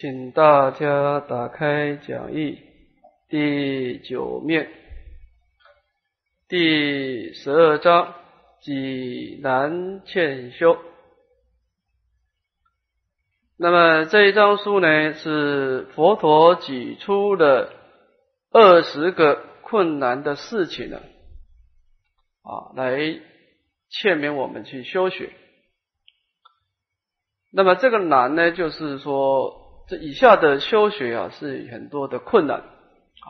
请大家打开讲义第九面第十二章济南欠修。那么这一章书呢，是佛陀举出了二十个困难的事情呢，啊，来劝勉我们去修学。那么这个难呢，就是说。这以下的修学啊，是很多的困难啊。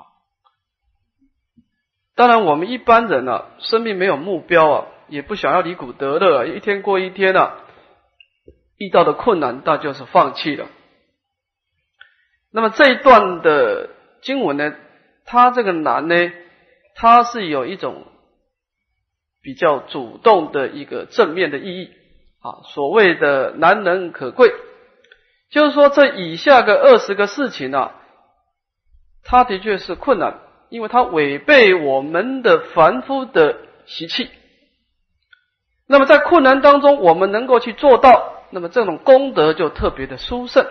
当然，我们一般人啊，生命没有目标啊，也不想要离苦得乐，一天过一天啊，遇到的困难，那就是放弃了。那么这一段的经文呢，它这个难呢，它是有一种比较主动的一个正面的意义啊，所谓的难能可贵。就是说，这以下个二十个事情啊，它的确是困难，因为它违背我们的凡夫的习气。那么在困难当中，我们能够去做到，那么这种功德就特别的殊胜。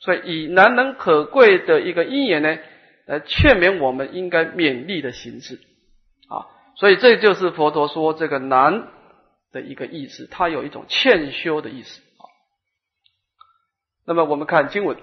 所以以难能可贵的一个因缘呢，来劝勉我们应该勉励的形式啊。所以这就是佛陀说这个难的一个意思，它有一种欠修的意思。那么我们看经文，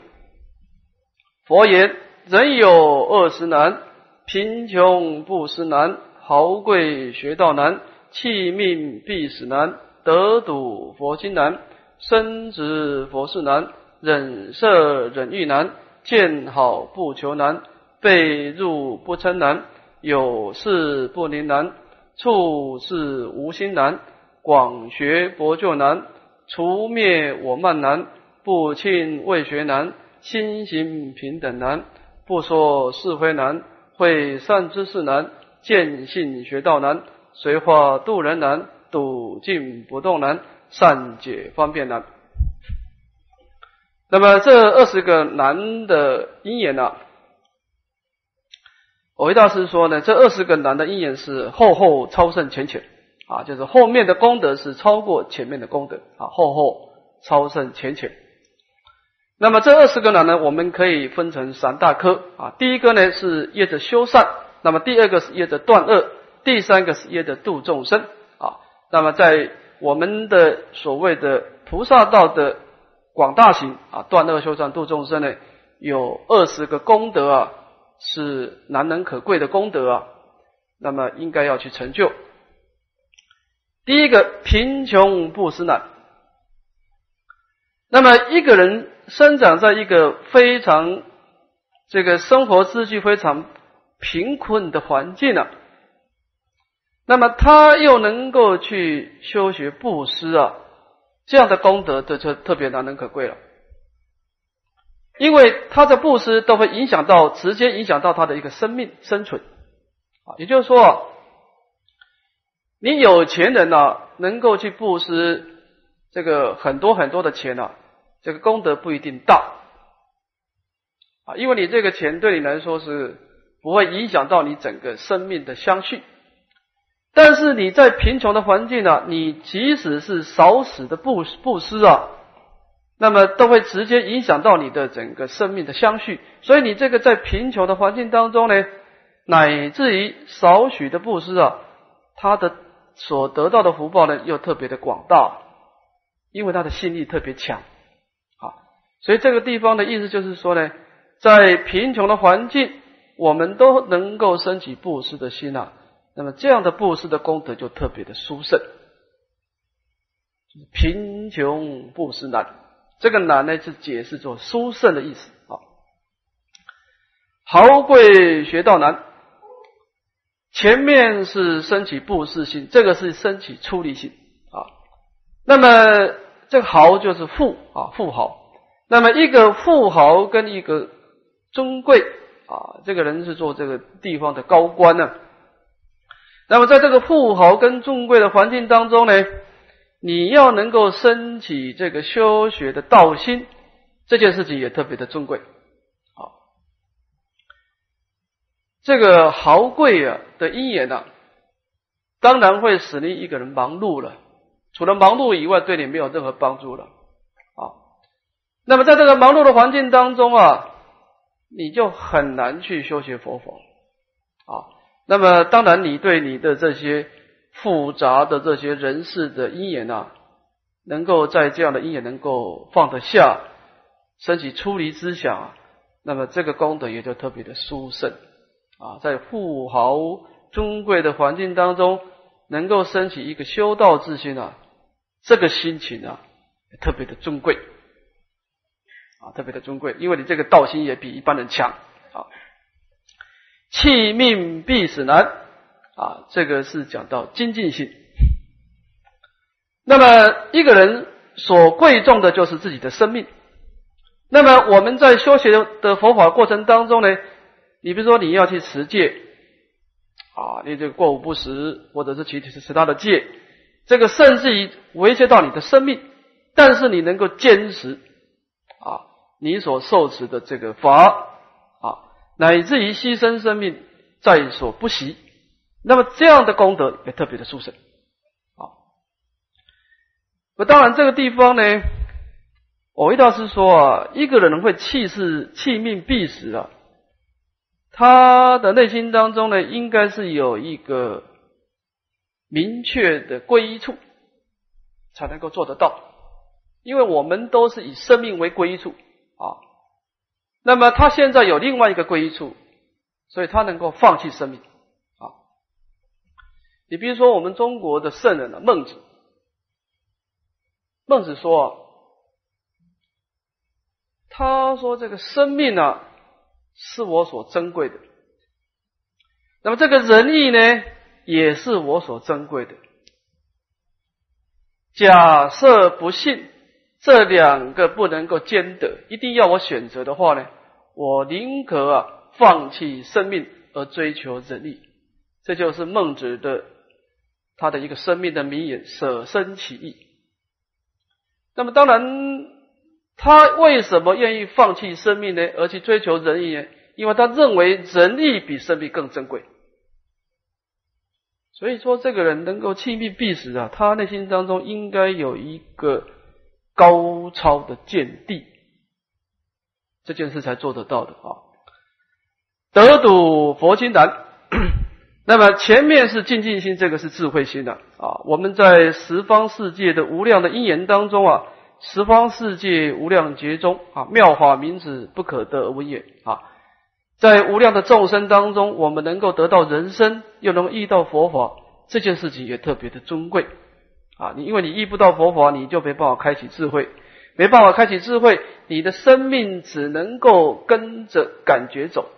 佛言：人有二十难，贫穷不思难，豪贵学道难，弃命必死难，得度佛心难，生执佛事难，忍色忍欲难，见好不求难，被入不称难，有事不临难，处事无心难，广学博就难，除灭我慢难。不亲未学难，心行平等难，不说是非难，会善知识难，见性学道难，随化度人难，笃静不动难，善解方便难。那么这二十个难的因缘呢？我为大师说呢，这二十个难的因缘是后后超胜前前啊，就是后面的功德是超过前面的功德啊，后后超胜前前。那么这二十个呢，我们可以分成三大科啊。第一个呢是业着修善，那么第二个是业着断恶，第三个是业着度众生啊。那么在我们的所谓的菩萨道的广大行啊，断恶修善度众生呢，有二十个功德啊，是难能可贵的功德啊。那么应该要去成就。第一个贫穷不思难，那么一个人。生长在一个非常这个生活秩序非常贫困的环境啊，那么他又能够去修学布施啊，这样的功德这就特别难能可贵了，因为他的布施都会影响到直接影响到他的一个生命生存啊，也就是说，你有钱人呢，能够去布施这个很多很多的钱呢。这个功德不一定大啊，因为你这个钱对你来说是不会影响到你整个生命的相续，但是你在贫穷的环境呢，你即使是少死的布布施啊，那么都会直接影响到你的整个生命的相续，所以你这个在贫穷的环境当中呢，乃至于少许的布施啊，他的所得到的福报呢又特别的广大，因为他的心力特别强。啊所以这个地方的意思就是说呢，在贫穷的环境，我们都能够升起布施的心啊，那么这样的布施的功德就特别的殊胜。贫穷布施难，这个难呢是解释作殊胜的意思啊。豪贵学道难，前面是升起布施心，这个是升起出离心啊。那么这个豪就是富啊，富豪。那么一个富豪跟一个尊贵啊，这个人是做这个地方的高官呢。那么在这个富豪跟尊贵的环境当中呢，你要能够升起这个修学的道心，这件事情也特别的尊贵。好，这个豪贵啊的因缘呢，当然会使你一个人忙碌了，除了忙碌以外，对你没有任何帮助了啊。那么在这个忙碌的环境当中啊，你就很难去修学佛法啊。那么当然，你对你的这些复杂的这些人事的因缘啊，能够在这样的因缘能够放得下，升起出离之想，那么这个功德也就特别的殊胜啊。在富豪尊贵的环境当中，能够升起一个修道之心啊，这个心情啊，特别的尊贵。啊，特别的尊贵，因为你这个道心也比一般人强啊。弃命必死难啊，这个是讲到精进性。那么一个人所贵重的就是自己的生命。那么我们在修学的佛法过程当中呢，你比如说你要去持戒啊，你这个过午不食，或者是其其其他的戒，这个甚至于威胁到你的生命，但是你能够坚持啊。你所受持的这个法啊，乃至于牺牲生命在所不惜，那么这样的功德也特别的殊胜啊。那当然，这个地方呢，我一道是说啊，一个人会弃世弃命必死啊，他的内心当中呢，应该是有一个明确的归依处，才能够做得到，因为我们都是以生命为归依处。啊，那么他现在有另外一个归处，所以他能够放弃生命啊。你比如说我们中国的圣人呢，孟子，孟子说，他说这个生命呢是我所珍贵的，那么这个仁义呢也是我所珍贵的。假设不信。这两个不能够兼得，一定要我选择的话呢，我宁可啊放弃生命而追求仁义，这就是孟子的他的一个生命的名言：舍生取义。那么当然，他为什么愿意放弃生命呢？而去追求仁义呢？因为他认为仁义比生命更珍贵。所以说，这个人能够弃命必死啊，他内心当中应该有一个。高超的见地，这件事才做得到的啊！得睹佛经难，那么前面是静静心，这个是智慧心的啊。我们在十方世界的无量的因缘当中啊，十方世界无量劫中啊，妙法名字不可得而闻也啊。在无量的众生当中，我们能够得到人生，又能遇到佛法，这件事情也特别的尊贵。啊，你因为你遇不到佛法，你就没办法开启智慧，没办法开启智慧，你的生命只能够跟着感觉走，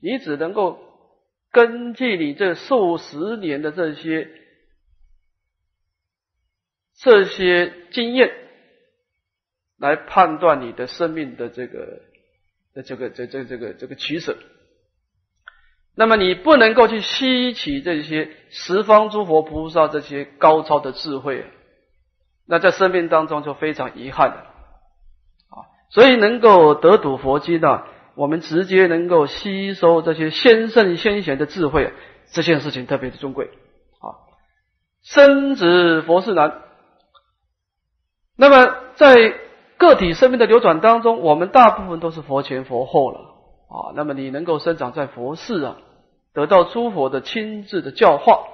你只能够根据你这数十年的这些这些经验来判断你的生命的这个的这个这这这个这个取舍。那么你不能够去吸取这些十方诸佛菩萨这些高超的智慧，那在生命当中就非常遗憾的啊。所以能够得睹佛经呢，我们直接能够吸收这些先圣先贤的智慧，这件事情特别的尊贵啊。生子佛事难。那么在个体生命的流转当中，我们大部分都是佛前佛后了。啊，那么你能够生长在佛寺啊，得到诸佛的亲自的教化，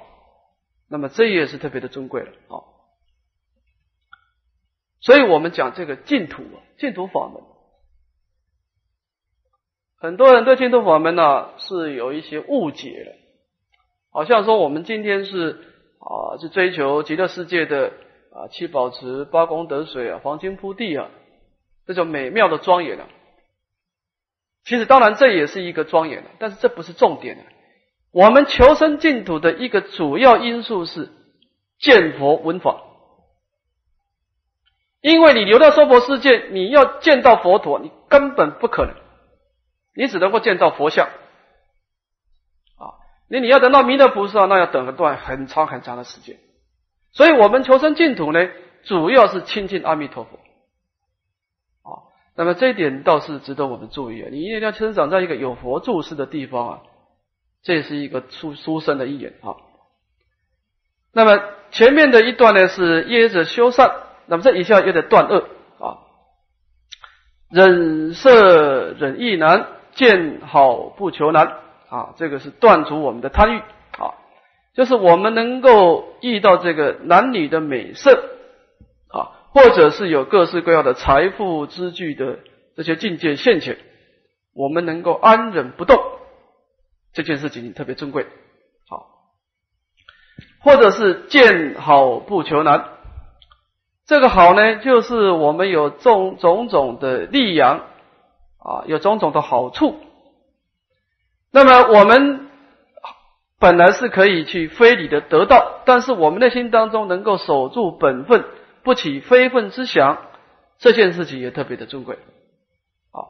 那么这也是特别的尊贵了啊。所以我们讲这个净土啊，净土法门，很多人对净土法门呢是有一些误解的，好像说我们今天是啊，是追求极乐世界的啊七宝池、八功德水啊、黄金铺地啊，这种美妙的庄严啊。其实，当然这也是一个庄严的，但是这不是重点的。我们求生净土的一个主要因素是见佛闻法，因为你留到娑婆世界，你要见到佛陀，你根本不可能，你只能够见到佛像啊。你你要等到弥勒菩萨，那要等一段很长很长的时间。所以我们求生净土呢，主要是亲近阿弥陀佛。那么这一点倒是值得我们注意啊！你一定要生长在一个有佛住世的地方啊，这是一个殊殊胜的一眼啊。那么前面的一段呢是耶者修善，那么这一下又得断恶啊。忍色忍意难，见好不求难啊！这个是断除我们的贪欲啊，就是我们能够遇到这个男女的美色，或者是有各式各样的财富之具的这些境界现前，我们能够安忍不动，这件事情特别珍贵。好，或者是见好不求难。这个好呢，就是我们有种种种的利养啊，有种种的好处。那么我们本来是可以去非礼的得到，但是我们内心当中能够守住本分，不起非分之想，这件事情也特别的尊贵。啊，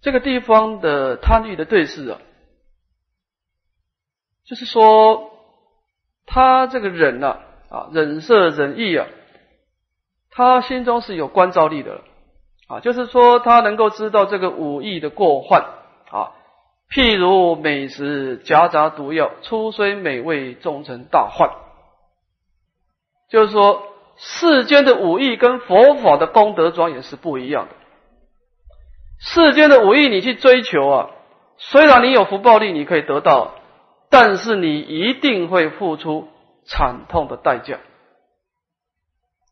这个地方的贪欲的对视啊，就是说他这个忍啊，啊忍色忍意啊。他心中是有关照力的啊，就是说他能够知道这个武艺的过患啊，譬如美食夹杂毒药，初虽美味，终成大患。就是说世间的武艺跟佛法的功德庄严是不一样的。世间的武艺你去追求啊，虽然你有福报力，你可以得到，但是你一定会付出惨痛的代价。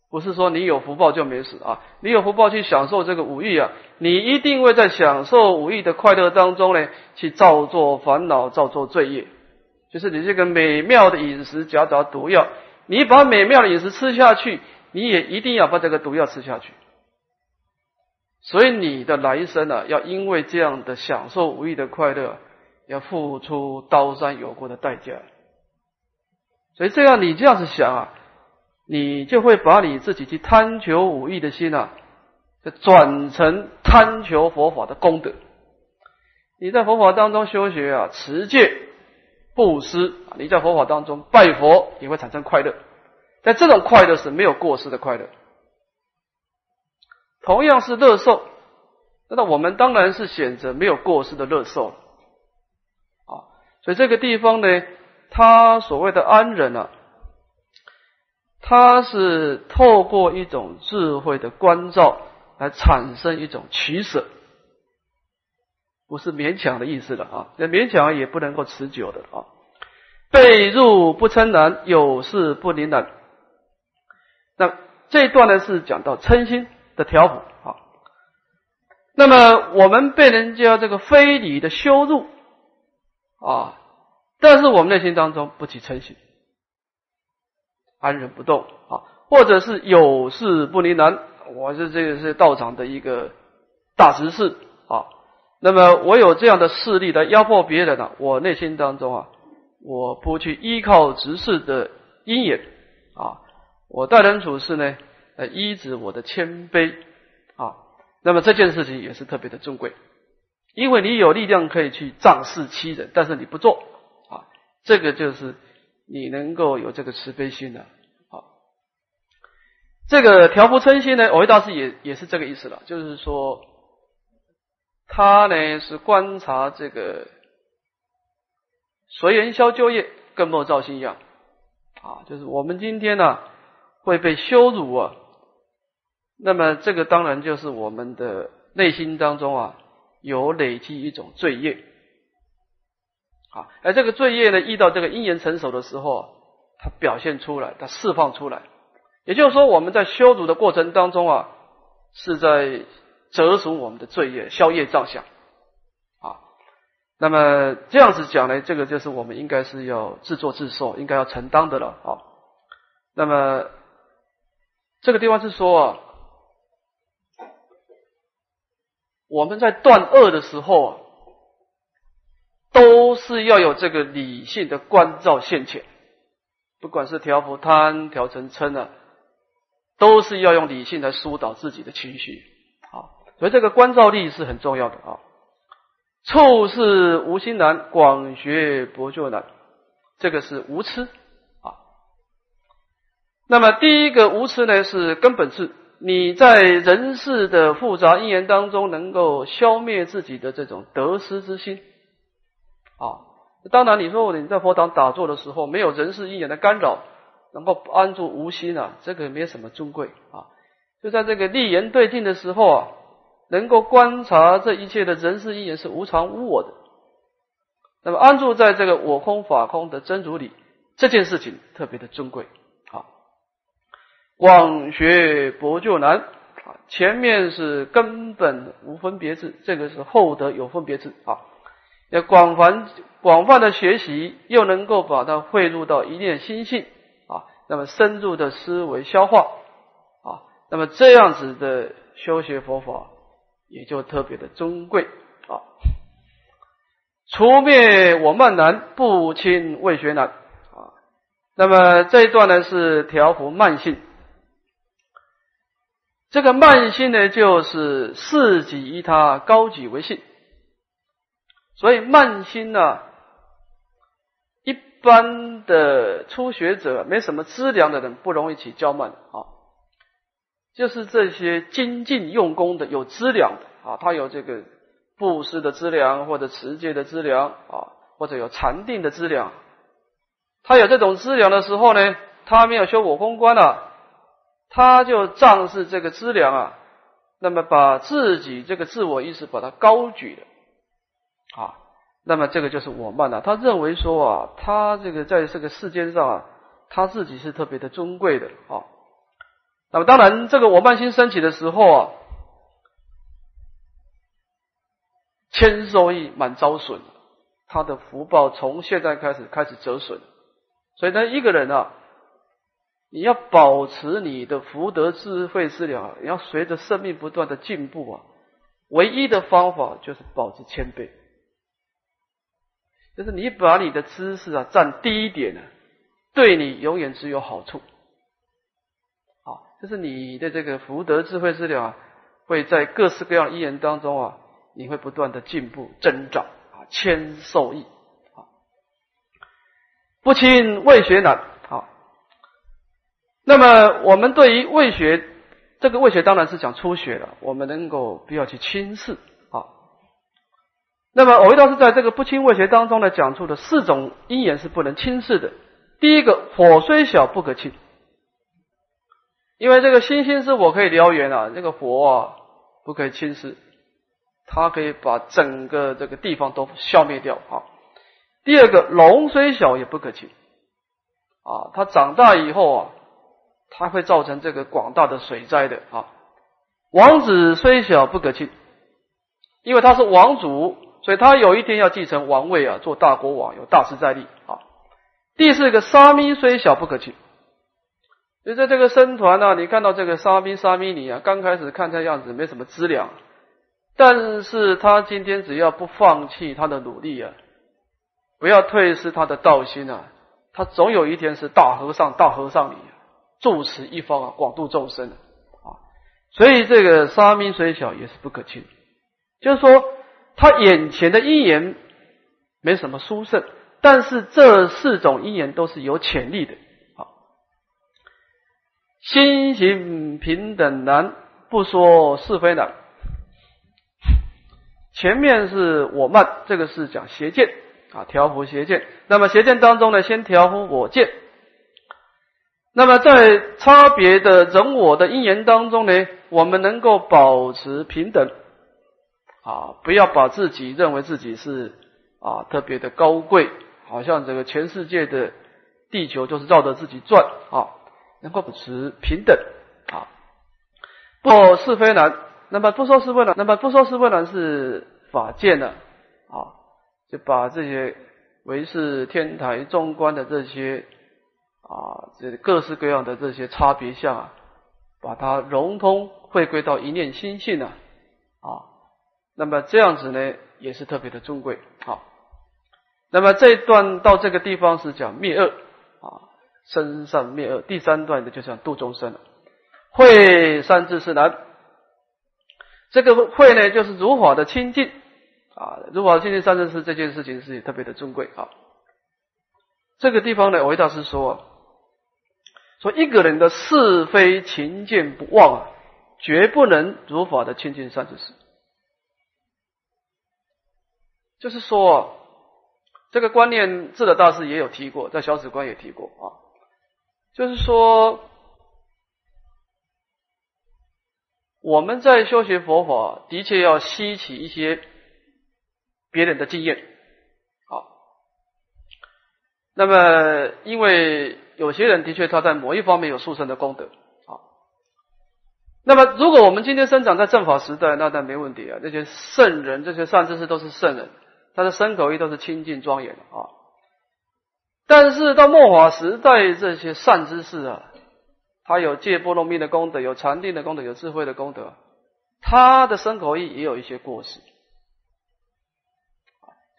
不是说你有福报就没事啊！你有福报去享受这个五欲啊，你一定会在享受五欲的快乐当中呢，去造作烦恼、造作罪业。就是你这个美妙的饮食夹杂毒药，你把美妙的饮食吃下去，你也一定要把这个毒药吃下去。所以你的来生啊，要因为这样的享受五欲的快乐，要付出刀山有过的代价。所以这样，你这样子想啊。你就会把你自己去贪求武艺的心啊，就转成贪求佛法的功德。你在佛法当中修学啊，持戒、布施，你在佛法当中拜佛也会产生快乐，但这种快乐是没有过失的快乐。同样是乐受，那我们当然是选择没有过失的乐受啊。所以这个地方呢，他所谓的安忍啊。他是透过一种智慧的关照来产生一种取舍，不是勉强的意思了啊！那勉强也不能够持久的啊。被入不称难，有事不临难。那这一段呢是讲到嗔心的调伏啊。那么我们被人家这个非礼的羞辱啊，但是我们内心当中不起嗔心。安忍不动啊，或者是有事不离难。我是这个是道场的一个大执事。那么我有这样的势力来压迫别人呢，我内心当中啊，我不去依靠执事的因缘啊，我待人处事呢，呃，依止我的谦卑啊。那么这件事情也是特别的珍贵，因为你有力量可以去仗势欺人，但是你不做啊，这个就是。你能够有这个慈悲心的，啊，这个调伏嗔心呢，我维大师也也是这个意思了，就是说，他呢是观察这个随缘消旧业，更莫造新样，啊，就是我们今天呢会被羞辱啊，那么这个当然就是我们的内心当中啊有累积一种罪业。啊，而这个罪业呢，遇到这个因缘成熟的时候，它表现出来，它释放出来。也就是说，我们在羞辱的过程当中啊，是在折除我们的罪业，消业障相。啊，那么这样子讲呢，这个就是我们应该是要自作自受，应该要承担的了。啊，那么这个地方是说啊，我们在断恶的时候啊。都是要有这个理性的关照现前，不管是调伏贪、调成嗔啊，都是要用理性来疏导自己的情绪。所以这个关照力是很重要的啊。处事无心难，广学博就难，这个是无痴啊。那么第一个无痴呢，是根本是你在人世的复杂因缘当中，能够消灭自己的这种得失之心。啊，当然，你说你在佛堂打坐的时候，没有人事因缘的干扰，能够安住无心啊，这个没什么尊贵啊。就在这个立言对境的时候啊，能够观察这一切的人事因缘是无常无我的，那么安住在这个我空法空的真如里，这件事情特别的尊贵。好，广学博就难啊，前面是根本无分别智，这个是后得有分别智啊。要广泛广泛的学习，又能够把它汇入到一念心性啊，那么深入的思维消化啊，那么这样子的修学佛法。也就特别的尊贵啊！除灭我慢难，不轻未学难啊。那么这一段呢是调伏慢性，这个慢性呢就是四己依他，高己为性。所以慢心呢，一般的初学者没什么资粮的人不容易起骄慢啊。就是这些精进用功的、有资粮的啊，他有这个布施的资粮，或者持戒的资粮啊，或者有禅定的资粮。他有这种资粮的时候呢，他没有修我空观了，他就仗势这个资粮啊，那么把自己这个自我意识把它高举了啊，那么这个就是我慢了。他认为说啊，他这个在这个世间上啊，他自己是特别的尊贵的啊。那么当然，这个我慢心升起的时候啊，千受益满遭损，他的福报从现在开始开始折损。所以呢，一个人啊，你要保持你的福德智慧资粮，你要随着生命不断的进步啊，唯一的方法就是保持谦卑，就是你把你的知识啊占低一点呢，对你永远只有好处。就是你的这个福德智慧资料，会在各式各样因缘当中啊，你会不断的进步增长啊，千受益啊，不轻未学难啊。那么我们对于未学，这个未学当然是讲初学了，我们能够不要去轻视啊。那么偶一道是在这个不轻未学当中呢，讲出的四种因缘是不能轻视的。第一个，火虽小不可轻。因为这个星星是我可以燎原啊，这个火啊不可以轻视，它可以把整个这个地方都消灭掉啊。第二个，龙虽小也不可轻啊，它长大以后啊，它会造成这个广大的水灾的啊。王子虽小不可轻，因为他是王族，所以他有一天要继承王位啊，做大国王，有大事在立啊。第四个，沙弥虽小不可就在这个僧团呢，你看到这个沙弥沙弥尼啊，刚开始看这样子没什么资粮，但是他今天只要不放弃他的努力啊，不要退失他的道心啊，他总有一天是大和尚大和尚里住持一方啊，广度众生啊。所以这个沙弥虽小也是不可轻，就是说他眼前的因缘没什么殊胜，但是这四种因缘都是有潜力的。心行平等难，不说是非难。前面是我慢，这个是讲邪见啊，调伏邪见。那么邪见当中呢，先调伏我见。那么在差别的人我的因缘当中呢，我们能够保持平等啊，不要把自己认为自己是啊特别的高贵，好像这个全世界的地球就是绕着自己转啊。能够保持平等啊，不是非难。那么不说是非难，那么不说是非难是法界呢啊，就把这些唯是天台中观的这些啊，这各式各样的这些差别相啊，把它融通汇归到一念心性呢啊。那么这样子呢，也是特别的尊贵啊。那么这一段到这个地方是讲灭恶啊。生善灭恶，第三段的就像度众生了。会三智是难，这个会呢，就是如法的清净啊，如法清净三智是这件事情是特别的尊贵啊。这个地方呢，维大师说，说一个人的是非情见不忘啊，绝不能如法的清净三智是。就是说，这个观念智德大师也有提过，在小史观也提过啊。就是说，我们在修学佛法，的确要吸取一些别人的经验。好，那么因为有些人的确他在某一方面有殊胜的功德。好，那么如果我们今天生长在正法时代，那倒没问题啊。这些圣人、这些善知识都是圣人，他的身口意都是清净庄严的啊。但是到末法时代，这些善知识啊。他有戒波罗蜜的功德，有禅定的功德，有智慧的功德，他的身口意也有一些过失。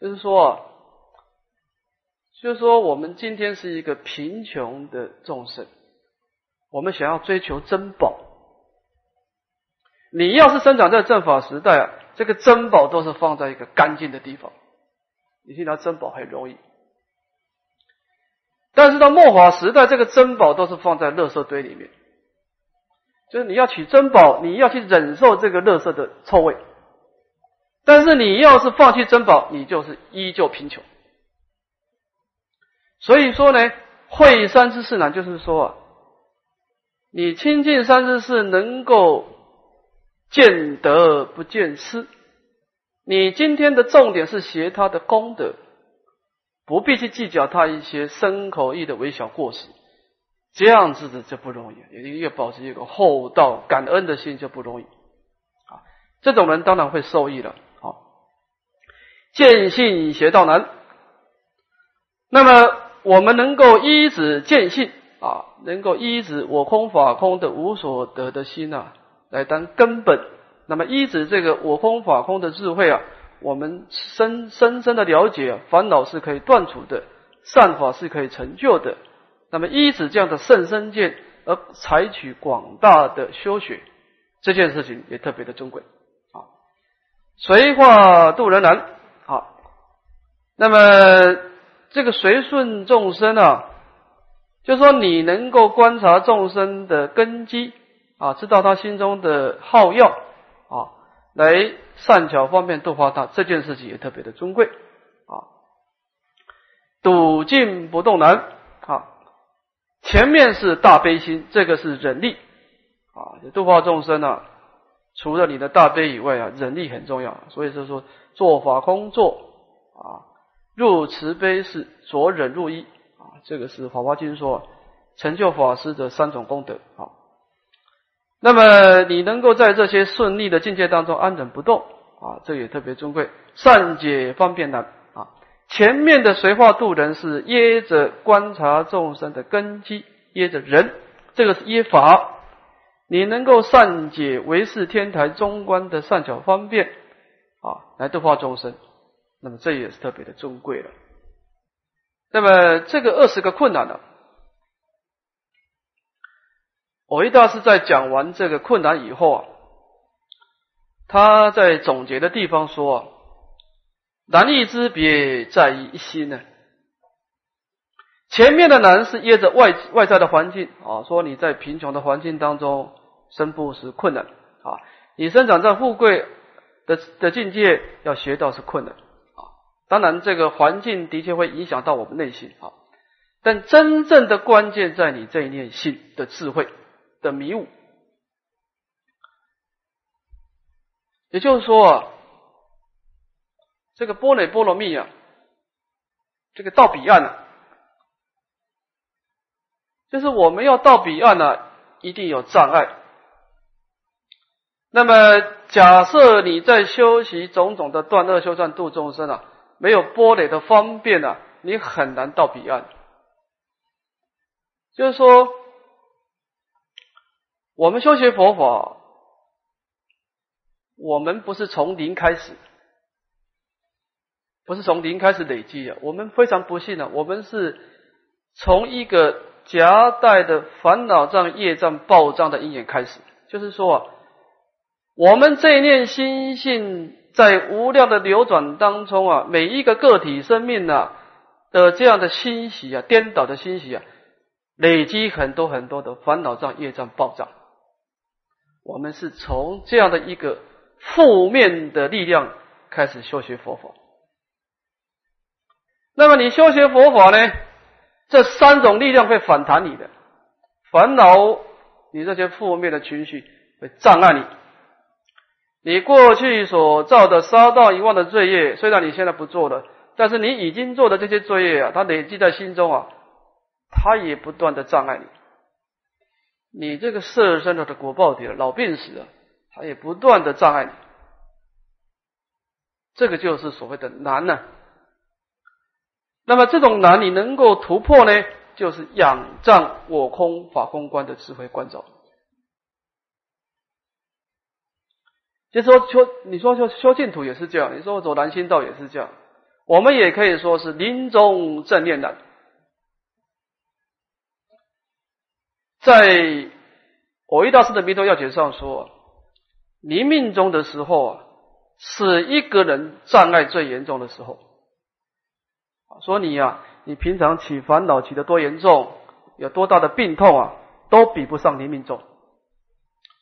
就是说，就是说，我们今天是一个贫穷的众生，我们想要追求珍宝。你要是生长在正法时代啊，这个珍宝都是放在一个干净的地方，你去拿珍宝很容易。但是到末法时代，这个珍宝都是放在垃圾堆里面，就是你要取珍宝，你要去忍受这个垃圾的臭味。但是你要是放弃珍宝，你就是依旧贫穷。所以说呢，会三知四难，就是说啊，你亲近三知四，能够见得不见失。你今天的重点是学他的功德。不必去计较他一些身口意的微小过失，这样子的就不容易。也要保持一个厚道感恩的心就不容易啊。这种人当然会受益了。好，见性学道难。那么我们能够依止见性啊，能够依止我空法空的无所得的心啊，来当根本。那么依止这个我空法空的智慧啊。我们深深深的了解，烦恼是可以断除的，善法是可以成就的。那么依止这样的圣身见而采取广大的修学，这件事情也特别的珍贵啊。随化度人难啊。那么这个随顺众生啊，就说你能够观察众生的根基啊，知道他心中的好要啊，来。善巧方便度化他，这件事情也特别的尊贵啊。笃静不动难啊。前面是大悲心，这个是忍力啊。度化众生啊，除了你的大悲以外啊，忍力很重要。所以是说，做法空做啊，入慈悲是着忍入一啊。这个是《法华经》说，成就法师的三种功德啊。那么你能够在这些顺利的境界当中安忍不动啊，这也特别尊贵。善解方便难啊，前面的随化度人是掖着观察众生的根基，掖着人，这个是掖法。你能够善解唯是天台中观的善巧方便啊，来度化众生，那么这也是特别的尊贵了。那么这个二十个困难呢？我一大师在讲完这个困难以后啊，他在总结的地方说啊，难易之别在于一心呢。前面的难是掖着外外在的环境啊，说你在贫穷的环境当中生不是困难啊，你生长在富贵的的境界要学到是困难啊。当然，这个环境的确会影响到我们内心啊，但真正的关键在你这一念心的智慧。的迷雾，也就是说，这个波雷波罗蜜啊，这个到彼岸啊，就是我们要到彼岸呢，一定有障碍。那么，假设你在修习种种的断恶修善度众生啊，没有波雷的方便啊，你很难到彼岸。就是说。我们修学佛法，我们不是从零开始，不是从零开始累积啊。我们非常不幸啊，我们是从一个夹带的烦恼障、业障暴障的因缘开始。就是说啊，我们这一念心性在无量的流转当中啊，每一个个体生命啊的这样的欣喜啊、颠倒的欣喜啊，累积很多很多的烦恼障、业障暴障。我们是从这样的一个负面的力量开始修学佛法。那么你修学佛法呢？这三种力量会反弹你的烦恼，你这些负面的情绪会障碍你你过去所造的杀盗遗忘的罪业，虽然你现在不做了，但是你已经做的这些罪业啊，它累积在心中啊，它也不断的障碍你。你这个色身的的果报体老病死啊，他也不断的障碍你。这个就是所谓的难呢。那么这种难你能够突破呢，就是仰仗我空法空观的智慧观照。就说修，你说修修净土也是这样，你说走南心道也是这样，我们也可以说是临终正念难。在我一大师的弥陀要解上说，临命终的时候啊，是一个人障碍最严重的时候。说你呀，你平常起烦恼起的多严重，有多大的病痛啊，都比不上临命终。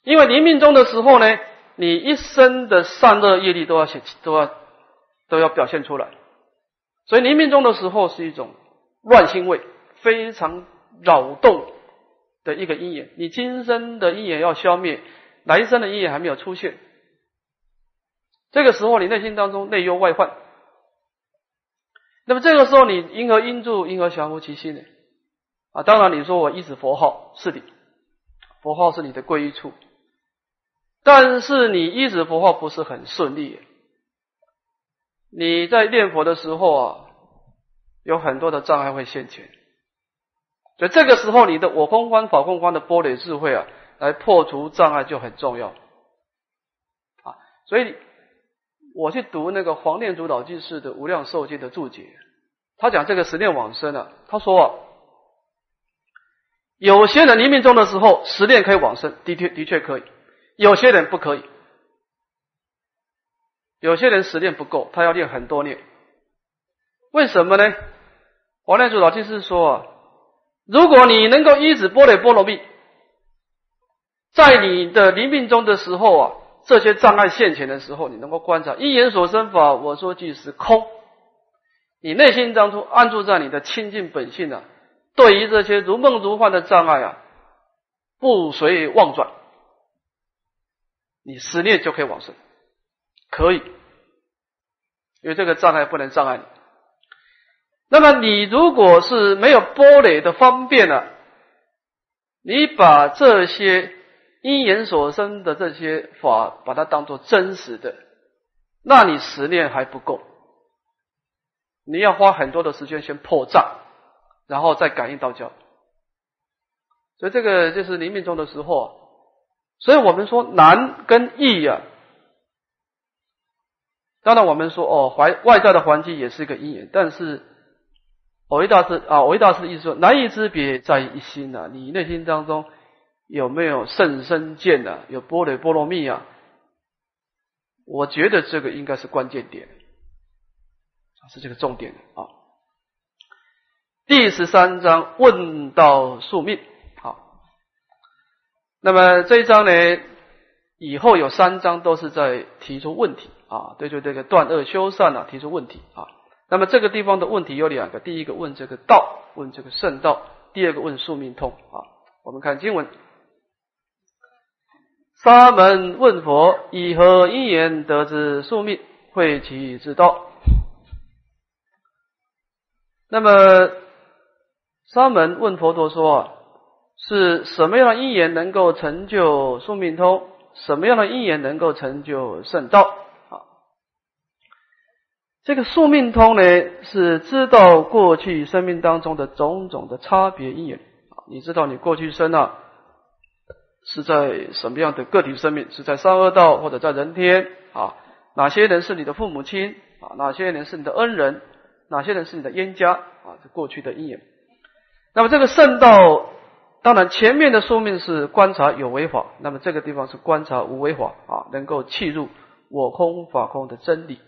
因为临命终的时候呢。你一生的善恶业力都要写，都要都要表现出来，所以临命终的时候是一种乱心位，非常扰动的一个因缘。你今生的因缘要消灭，来生的因缘还没有出现，这个时候你内心当中内忧外患，那么这个时候你因何因住，因何降伏其心呢？啊，当然你说我一直佛号是的，佛号是你的归依处。但是你一直佛号不是很顺利，你在念佛的时候啊，有很多的障碍会现前，所以这个时候你的我空观、法空观的波雷智慧啊，来破除障碍就很重要啊。所以我去读那个黄念祖老居士的《无量寿经》的注解，他讲这个十念往生啊，他说有些人临命终的时候十念可以往生，的确的确可以。有些人不可以，有些人实练不够，他要练很多念。为什么呢？黄念祖老居士说啊，如果你能够依止波罗波罗蜜，在你的临命中的时候啊，这些障碍现前的时候，你能够观察一言所生法，我说即是空。你内心当中安住在你的清净本性啊，对于这些如梦如幻的障碍啊，不随妄转。你思念就可以往生，可以，因为这个障碍不能障碍你。那么你如果是没有波雷的方便呢？你把这些因缘所生的这些法，把它当做真实的，那你十念还不够，你要花很多的时间先破障，然后再感应道教。所以这个就是临命终的时候。所以我们说难跟易呀，当然我们说哦，环外在的环境也是一个因缘，但是偶一大师啊，偶一大师的意思说难易之别在一心呐，你内心当中有没有甚深见呐？有波雷波罗蜜啊？我觉得这个应该是关键点，是这个重点啊。第十三章问道宿命。好那么这一章呢，以后有三章都是在提出问题啊，对对这个断恶修善啊提出问题啊。那么这个地方的问题有两个，第一个问这个道，问这个圣道；第二个问宿命通啊。我们看经文：沙门问佛，以何因缘得知宿命，会其之道？那么沙门问佛陀说。是什么样的因缘能够成就宿命通？什么样的因缘能够成就圣道？这个宿命通呢，是知道过去生命当中的种种的差别因缘。啊，你知道你过去生啊，是在什么样的个体生命？是在三恶道或者在人天？啊，哪些人是你的父母亲？啊，哪些人是你的恩人？哪些人是你的冤家？啊，这过去的因缘。那么这个圣道。当然，前面的宿命是观察有为法，那么这个地方是观察无为法啊，能够契入我空法空的真理。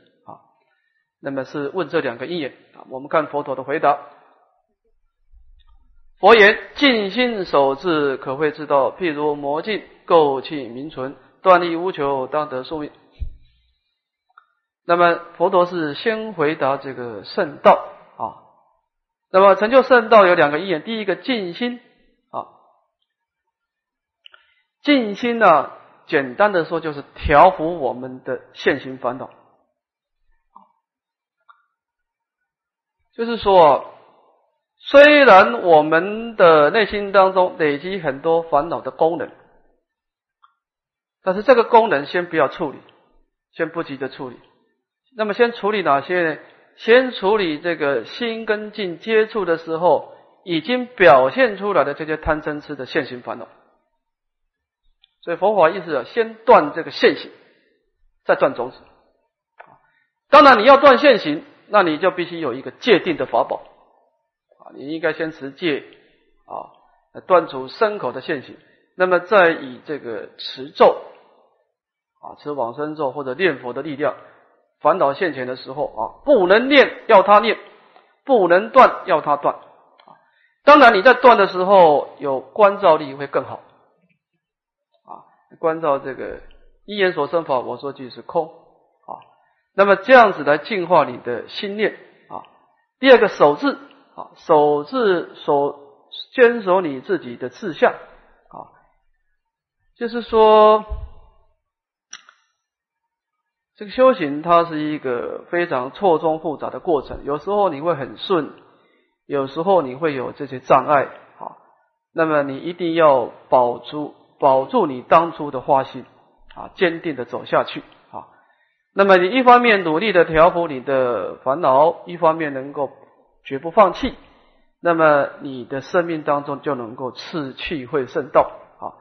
那么是问这两个因缘啊。我们看佛陀的回答：佛言，静心守志，可会知道。譬如魔镜，垢气名存，断力无求，当得寿命。那么佛陀是先回答这个圣道啊。那么成就圣道有两个因缘，第一个静心啊。静心呢，简单的说就是调伏我们的现行烦恼。就是说，虽然我们的内心当中累积很多烦恼的功能，但是这个功能先不要处理，先不急着处理。那么先处理哪些呢？先处理这个心跟境接触的时候已经表现出来的这些贪嗔痴的现行烦恼。所以佛法意思啊，先断这个现行，再断种子。当然你要断现行。那你就必须有一个戒定的法宝啊！你应该先持戒啊，断除牲口的现行，那么再以这个持咒啊，持往生咒或者念佛的力量，烦恼现前的时候啊，不能念要他念，不能断要他断啊。当然你在断的时候有关照力会更好啊，关照这个一言所生法，我说句是空。那么这样子来净化你的心念啊。第二个守字啊，守字守坚守你自己的志向啊，就是说这个修行它是一个非常错综复杂的过程，有时候你会很顺，有时候你会有这些障碍啊。那么你一定要保住保住你当初的花心啊，坚定的走下去。那么你一方面努力的调伏你的烦恼，一方面能够绝不放弃，那么你的生命当中就能够次气会圣道啊？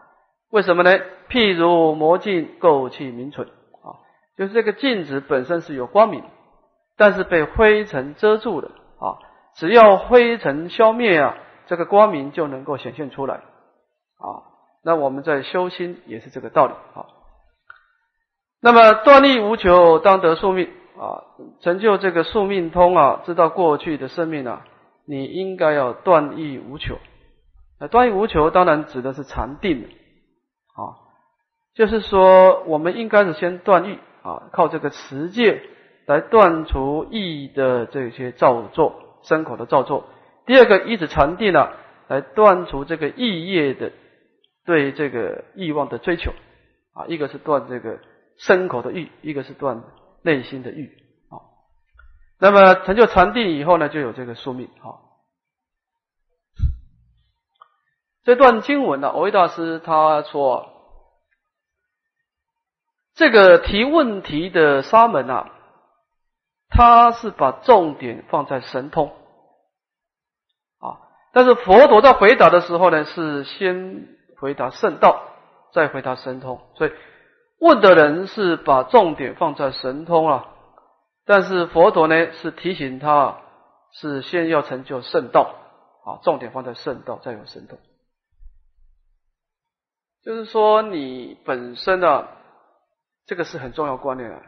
为什么呢？譬如魔镜垢气明存啊，就是这个镜子本身是有光明，但是被灰尘遮住了啊。只要灰尘消灭啊，这个光明就能够显现出来啊。那我们在修心也是这个道理啊。那么断力无求，当得宿命啊！成就这个宿命通啊，知道过去的生命啊，你应该要断力无求。那断力无求，当然指的是禅定啊，就是说我们应该是先断欲啊，靠这个持戒来断除意的这些造作，身口的造作。第二个，一直禅定呢，来断除这个意业的对这个欲望的追求啊，一个是断这个。身口的欲，一个是断内心的欲啊。那么成就禅定以后呢，就有这个宿命啊。这段经文呢，维大师他说，这个提问题的沙门啊，他是把重点放在神通啊，但是佛陀在回答的时候呢，是先回答圣道，再回答神通，所以。问的人是把重点放在神通啊，但是佛陀呢是提醒他是先要成就圣道啊，重点放在圣道，再有神通。就是说你本身啊，这个是很重要观念啊。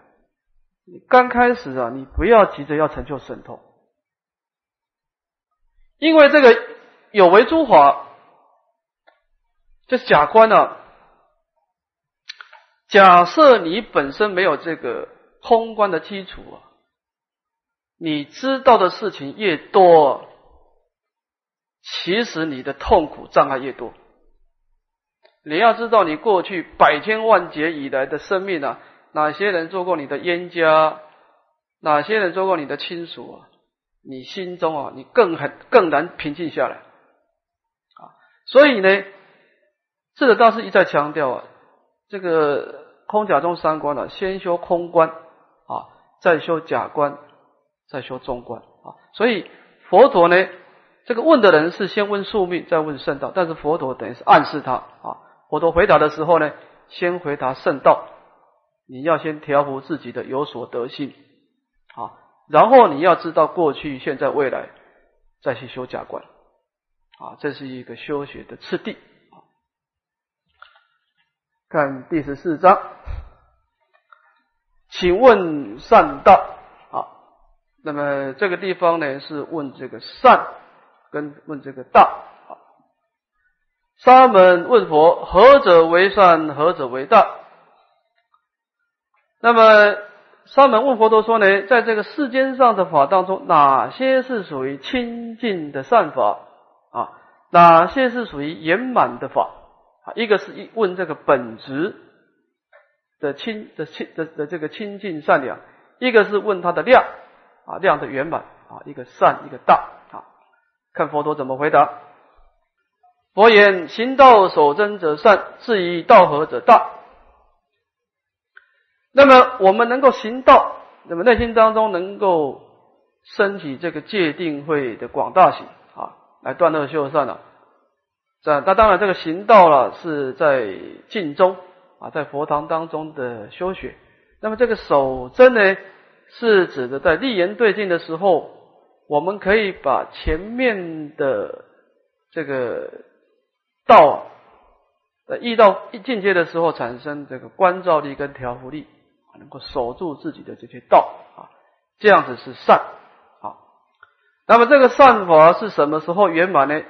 你刚开始啊，你不要急着要成就神通，因为这个有为诸法，这假观呢。假设你本身没有这个空观的基础啊，你知道的事情越多，其实你的痛苦障碍越多。你要知道，你过去百千万劫以来的生命啊，哪些人做过你的冤家，哪些人做过你的亲属啊，你心中啊，你更很更难平静下来啊。所以呢，智者大师一再强调啊。这个空假中三观呢，先修空观啊，再修假观，再修中观啊。所以佛陀呢，这个问的人是先问宿命，再问圣道。但是佛陀等于是暗示他啊，佛陀回答的时候呢，先回答圣道，你要先调伏自己的有所得性啊，然后你要知道过去、现在、未来，再去修假观啊，这是一个修学的次第。看第十四章，请问善道啊？那么这个地方呢是问这个善跟问这个道啊。沙门问佛：何者为善？何者为道？那么沙门问佛陀说呢，在这个世间上的法当中，哪些是属于清净的善法啊？哪些是属于圆满的法？一个是一问这个本质，的亲的亲的的这个亲近善良，一个是问他的量啊量的圆满啊，一个善一个大啊，看佛陀怎么回答。佛言：行道守真者善，至于道合者大。那么我们能够行道，那么内心当中能够升起这个戒定慧的广大心啊，来断恶修善了。这那当然这个行道了是在静中啊，在佛堂当中的修学。那么这个守真呢，是指的在立言对境的时候，我们可以把前面的这个道呃遇到一进阶的时候产生这个关照力跟调伏力。能够守住自己的这些道啊，这样子是善啊。那么这个善法是什么时候圆满呢？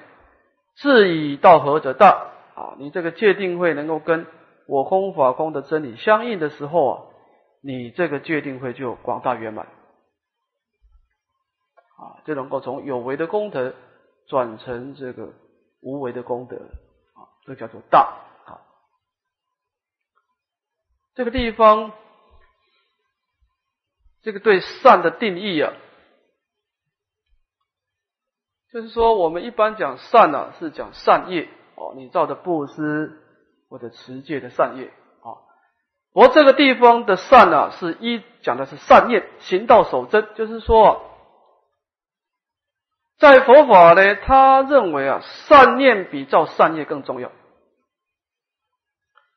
自以道合者大啊，你这个界定会能够跟我空法空的真理相应的时候啊，你这个界定会就广大圆满啊，就能够从有为的功德转成这个无为的功德啊，这叫做大啊。这个地方。这个对善的定义啊，就是说我们一般讲善呢，是讲善业哦，你造的布施或者持戒的善业啊。我这个地方的善呢，是一讲的是善念，行道守真，就是说，在佛法呢，他认为啊，善念比造善业更重要。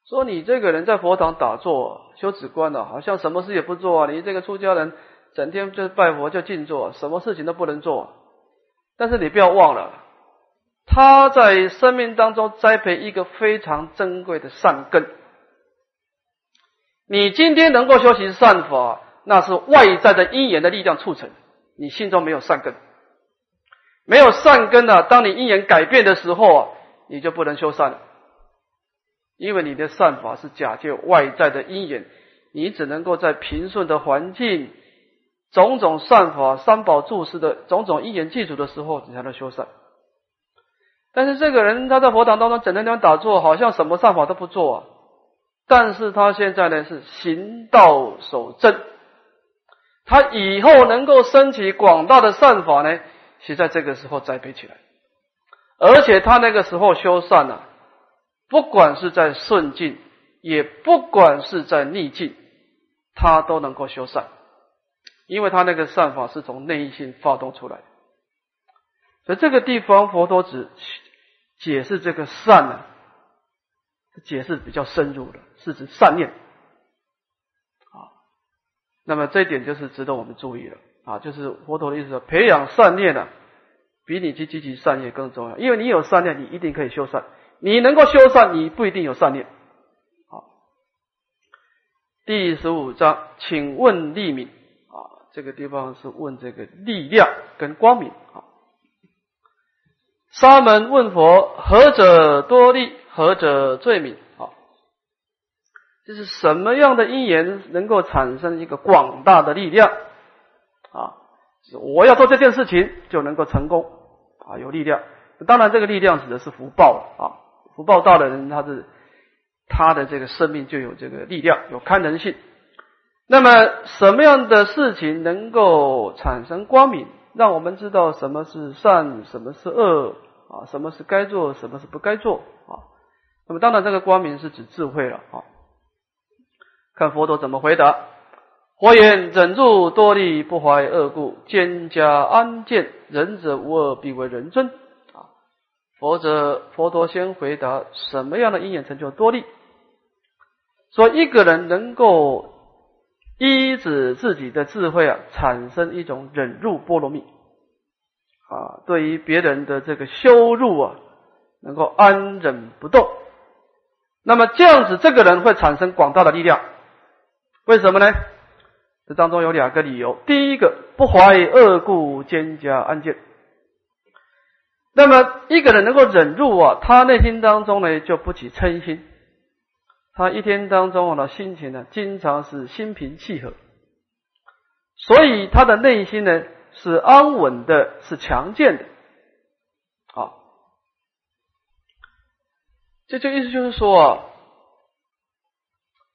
说你这个人在佛堂打坐修止观的，好像什么事也不做啊！你这个出家人整天就拜佛就静坐，什么事情都不能做。但是你不要忘了，他在生命当中栽培一个非常珍贵的善根。你今天能够修行善法，那是外在的因缘的力量促成。你心中没有善根，没有善根啊！当你因缘改变的时候啊，你就不能修善了。因为你的善法是假借外在的因缘，你只能够在平顺的环境、种种善法、三宝注释的种种因缘记住的时候，你才能修善。但是这个人他在佛堂当中整天在打坐，好像什么善法都不做啊。但是他现在呢是行道守正，他以后能够升起广大的善法呢，是在这个时候栽培起来，而且他那个时候修善呢。不管是在顺境，也不管是在逆境，他都能够修善，因为他那个善法是从内心发动出来的。所以这个地方佛陀只解释这个善呢，解释比较深入的，是指善念啊。那么这一点就是值得我们注意了啊，就是佛陀的意思说，培养善念呢，比你去积极善业更重要，因为你有善念，你一定可以修善。你能够修善，你不一定有善念。好，第十五章，请问利敏啊，这个地方是问这个力量跟光明啊。沙门问佛：何者多利？何者最敏？啊，就是什么样的因缘能够产生一个广大的力量啊？我要做这件事情就能够成功啊，有力量。当然，这个力量指的是福报啊。福报大的人，他是他的这个生命就有这个力量，有堪能性。那么，什么样的事情能够产生光明，让我们知道什么是善，什么是恶啊？什么是该做，什么是不该做啊？那么，当然这个光明是指智慧了啊。看佛陀怎么回答：佛言：忍住多利，不怀恶故，兼加安见，仁者无恶，必为人尊。啊佛者，佛陀先回答什么样的因缘成就多利？说一个人能够依止自己的智慧啊，产生一种忍辱波罗蜜啊，对于别人的这个羞辱啊，能够安忍不动。那么这样子，这个人会产生广大的力量。为什么呢？这当中有两个理由。第一个，不怀恶故，兼加安见。那么一个人能够忍住啊，他内心当中呢就不起嗔心，他一天当中呢心情呢经常是心平气和，所以他的内心呢是安稳的，是强健的。啊，这就意思就是说啊，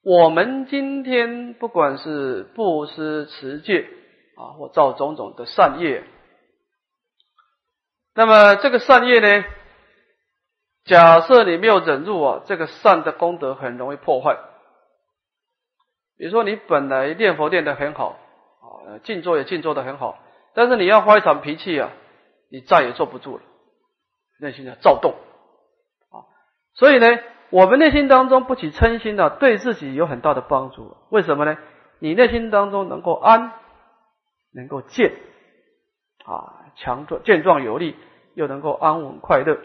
我们今天不管是布施、持戒啊，或造种种的善业，那么这个善业呢，假设你没有忍辱啊，这个善的功德很容易破坏。比如说，你本来念佛念得很好啊，静坐也静坐得很好，但是你要发一场脾气啊，你再也坐不住了，内心的躁动啊，所以呢。我们内心当中不起嗔心呢，对自己有很大的帮助。为什么呢？你内心当中能够安，能够健啊，强壮、健壮有力，又能够安稳快乐。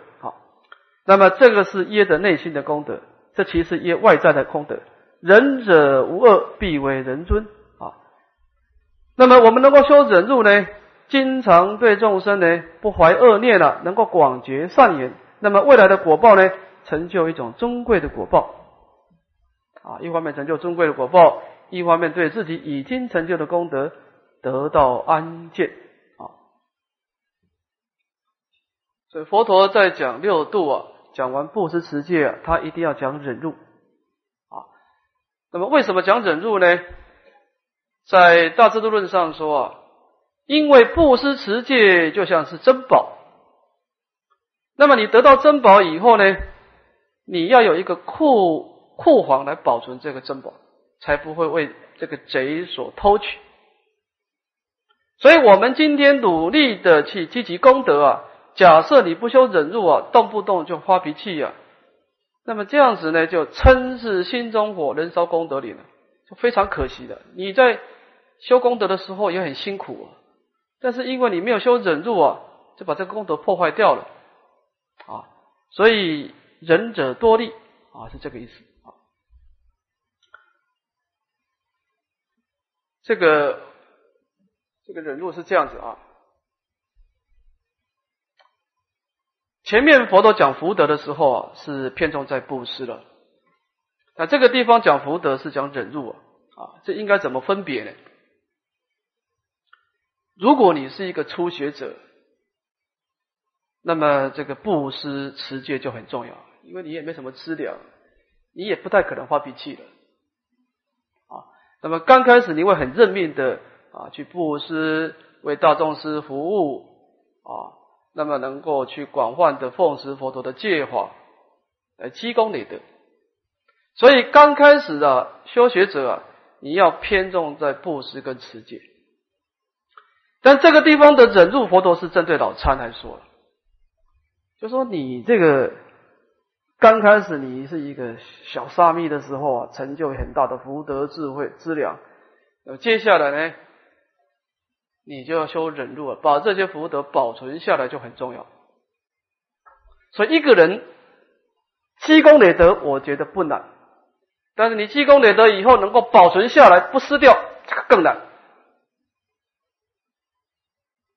那么这个是耶的内心的功德，这其实耶外在的功德。仁者无恶，必为人尊啊。那么我们能够修忍辱呢，经常对众生呢不怀恶念了，能够广结善缘，那么未来的果报呢？成就一种尊贵的果报啊！一方面成就尊贵的果报，一方面对自己已经成就的功德得到安见啊！所以佛陀在讲六度啊，讲完布施持戒，他一定要讲忍辱啊。那么为什么讲忍辱呢？在大智度论上说啊，因为布施持戒就像是珍宝，那么你得到珍宝以后呢？你要有一个库库房来保存这个珍宝，才不会为这个贼所偷取。所以，我们今天努力的去积极功德啊，假设你不修忍辱啊，动不动就发脾气啊，那么这样子呢，就嗔是心中火，燃烧功德里了，就非常可惜的。你在修功德的时候也很辛苦啊，但是因为你没有修忍辱啊，就把这个功德破坏掉了啊，所以。忍者多利啊，是这个意思啊。这个这个忍辱是这样子啊。前面佛陀讲福德的时候啊，是偏重在布施了。那这个地方讲福德是讲忍辱啊，啊，这应该怎么分别呢？如果你是一个初学者，那么这个布施持戒就很重要。因为你也没什么资粮，你也不太可能发脾气的啊。那么刚开始你会很认命的啊，去布施为大众师服务，那么能够去广泛的奉持佛陀的戒法来积功累德。所以刚开始的修学者啊，你要偏重在布施跟持戒。但这个地方的忍辱，佛陀是针对老参来说的，就说你这个。刚开始你是一个小沙弥的时候啊，成就很大的福德智慧资粮。那么接下来呢，你就要修忍辱，把这些福德保存下来就很重要。所以一个人积功累德，我觉得不难，但是你积功累德以后能够保存下来不失掉，这个更难。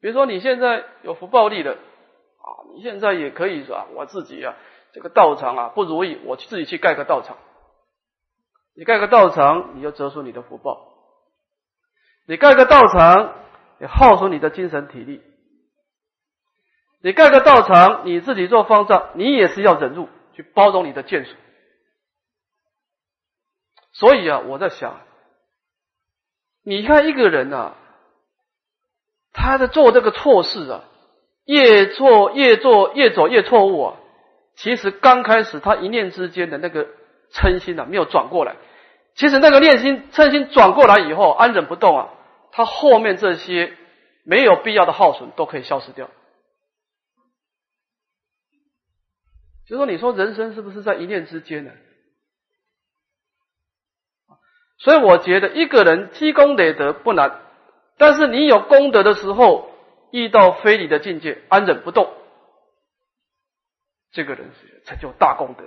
比如说你现在有福报力的啊，你现在也可以说我自己啊。这个道场啊不如意，我自己去盖个道场。你盖个道场，你就折损你的福报；你盖个道场，也耗损你的精神体力；你盖个道场，你自己做方丈，你也是要忍辱去包容你的见识。所以啊，我在想，你看一个人啊，他在做这个错事啊，越做越做越走越错误啊。其实刚开始他一念之间的那个嗔心啊，没有转过来。其实那个念心嗔心转过来以后，安忍不动啊，他后面这些没有必要的耗损都可以消失掉。就说你说人生是不是在一念之间呢？所以我觉得一个人积功累德不难，但是你有功德的时候，遇到非礼的境界，安忍不动。这个人是成就大功德，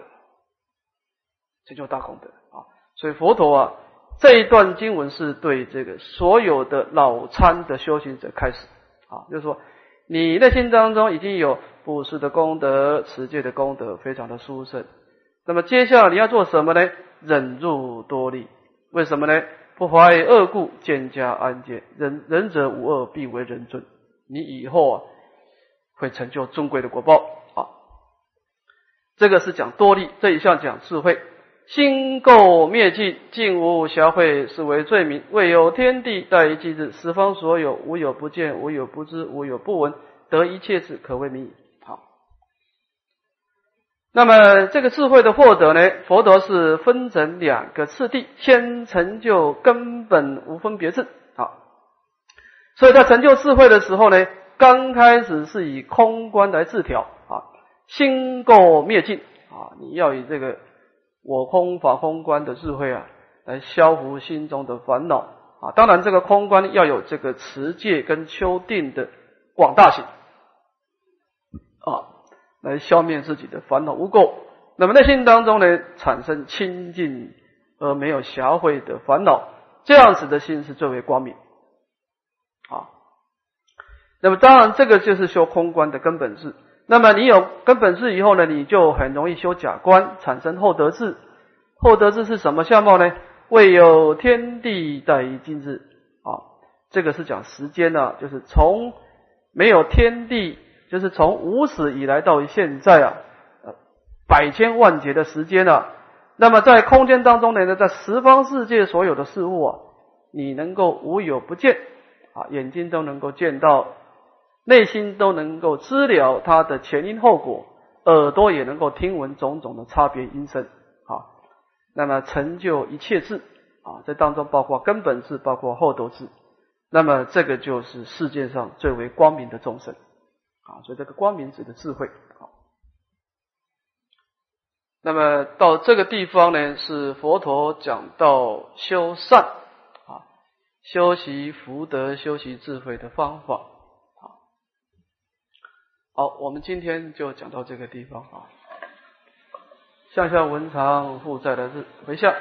成就大功德啊！所以佛陀啊，这一段经文是对这个所有的脑参的修行者开始啊，就是说你内心当中已经有布施的功德、持戒的功德，非常的殊胜。那么接下来你要做什么呢？忍辱多利，为什么呢？不怀恶故，见家安见。仁仁者无恶，必为人尊。你以后啊，会成就尊贵的果报啊。这个是讲多利，这一项讲智慧。心垢灭尽，净无瑕秽，是为罪名。未有天地，待于即日，十方所有，无有不见，无有不知，无有不闻，得一切智，可谓名矣。好，那么这个智慧的获得呢？佛陀是分成两个次第，先成就根本无分别智。好，所以在成就智慧的时候呢，刚开始是以空观来自调啊，心垢灭尽啊，你要以这个。我空法空观的智慧啊，来消除心中的烦恼啊。当然，这个空观要有这个持戒跟修定的广大性啊，来消灭自己的烦恼污垢。那么内心当中呢，产生清净而没有瑕秽的烦恼，这样子的心是最为光明啊。那么当然，这个就是修空观的根本智。那么你有根本智以后呢，你就很容易修假观，产生后得智。后得智是什么相貌呢？未有天地在于今日啊，这个是讲时间呢，就是从没有天地，就是从无始以来到现在啊，呃百千万劫的时间啊。那么在空间当中呢，在十方世界所有的事物啊，你能够无有不见啊，眼睛都能够见到。内心都能够知了它的前因后果，耳朵也能够听闻种种的差别音声啊。那么成就一切智啊，这当中包括根本智，包括后头智。那么这个就是世界上最为光明的众生啊。所以这个光明指的智慧啊。那么到这个地方呢，是佛陀讲到修善啊，修习福德、修习智慧的方法。好，我们今天就讲到这个地方啊。向下文长负债的日回向。